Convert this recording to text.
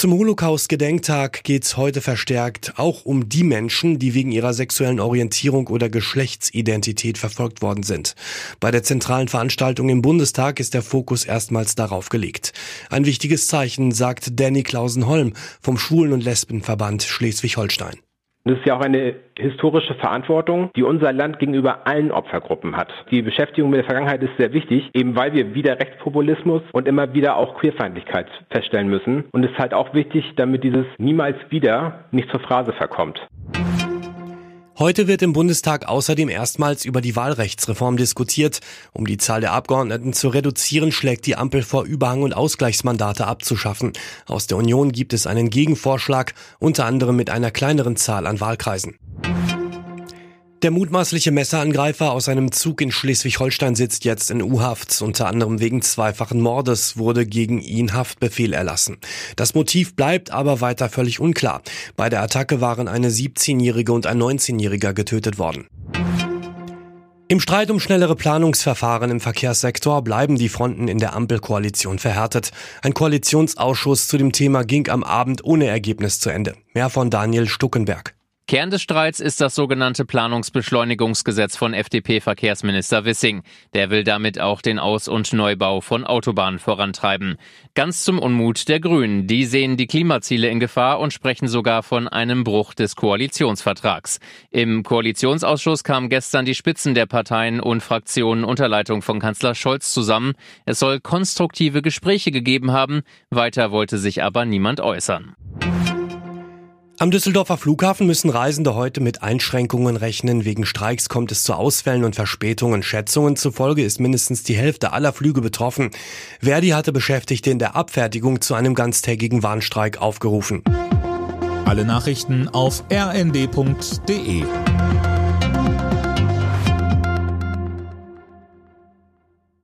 Zum Holocaust-Gedenktag geht's heute verstärkt auch um die Menschen, die wegen ihrer sexuellen Orientierung oder Geschlechtsidentität verfolgt worden sind. Bei der zentralen Veranstaltung im Bundestag ist der Fokus erstmals darauf gelegt. Ein wichtiges Zeichen, sagt Danny Klausenholm vom Schwulen- und Lesbenverband Schleswig-Holstein. Das ist ja auch eine historische Verantwortung, die unser Land gegenüber allen Opfergruppen hat. Die Beschäftigung mit der Vergangenheit ist sehr wichtig, eben weil wir wieder Rechtspopulismus und immer wieder auch Queerfeindlichkeit feststellen müssen. Und es ist halt auch wichtig, damit dieses niemals wieder nicht zur Phrase verkommt. Heute wird im Bundestag außerdem erstmals über die Wahlrechtsreform diskutiert. Um die Zahl der Abgeordneten zu reduzieren, schlägt die Ampel vor, Überhang- und Ausgleichsmandate abzuschaffen. Aus der Union gibt es einen Gegenvorschlag, unter anderem mit einer kleineren Zahl an Wahlkreisen. Der mutmaßliche Messerangreifer aus einem Zug in Schleswig-Holstein sitzt jetzt in U-Haft. Unter anderem wegen zweifachen Mordes wurde gegen ihn Haftbefehl erlassen. Das Motiv bleibt aber weiter völlig unklar. Bei der Attacke waren eine 17-Jährige und ein 19-Jähriger getötet worden. Im Streit um schnellere Planungsverfahren im Verkehrssektor bleiben die Fronten in der Ampelkoalition verhärtet. Ein Koalitionsausschuss zu dem Thema ging am Abend ohne Ergebnis zu Ende. Mehr von Daniel Stuckenberg. Kern des Streits ist das sogenannte Planungsbeschleunigungsgesetz von FDP-Verkehrsminister Wissing. Der will damit auch den Aus- und Neubau von Autobahnen vorantreiben. Ganz zum Unmut der Grünen. Die sehen die Klimaziele in Gefahr und sprechen sogar von einem Bruch des Koalitionsvertrags. Im Koalitionsausschuss kamen gestern die Spitzen der Parteien und Fraktionen unter Leitung von Kanzler Scholz zusammen. Es soll konstruktive Gespräche gegeben haben. Weiter wollte sich aber niemand äußern. Am Düsseldorfer Flughafen müssen Reisende heute mit Einschränkungen rechnen. Wegen Streiks kommt es zu Ausfällen und Verspätungen. Schätzungen zufolge ist mindestens die Hälfte aller Flüge betroffen. Verdi hatte Beschäftigte in der Abfertigung zu einem ganztägigen Warnstreik aufgerufen. Alle Nachrichten auf rnd.de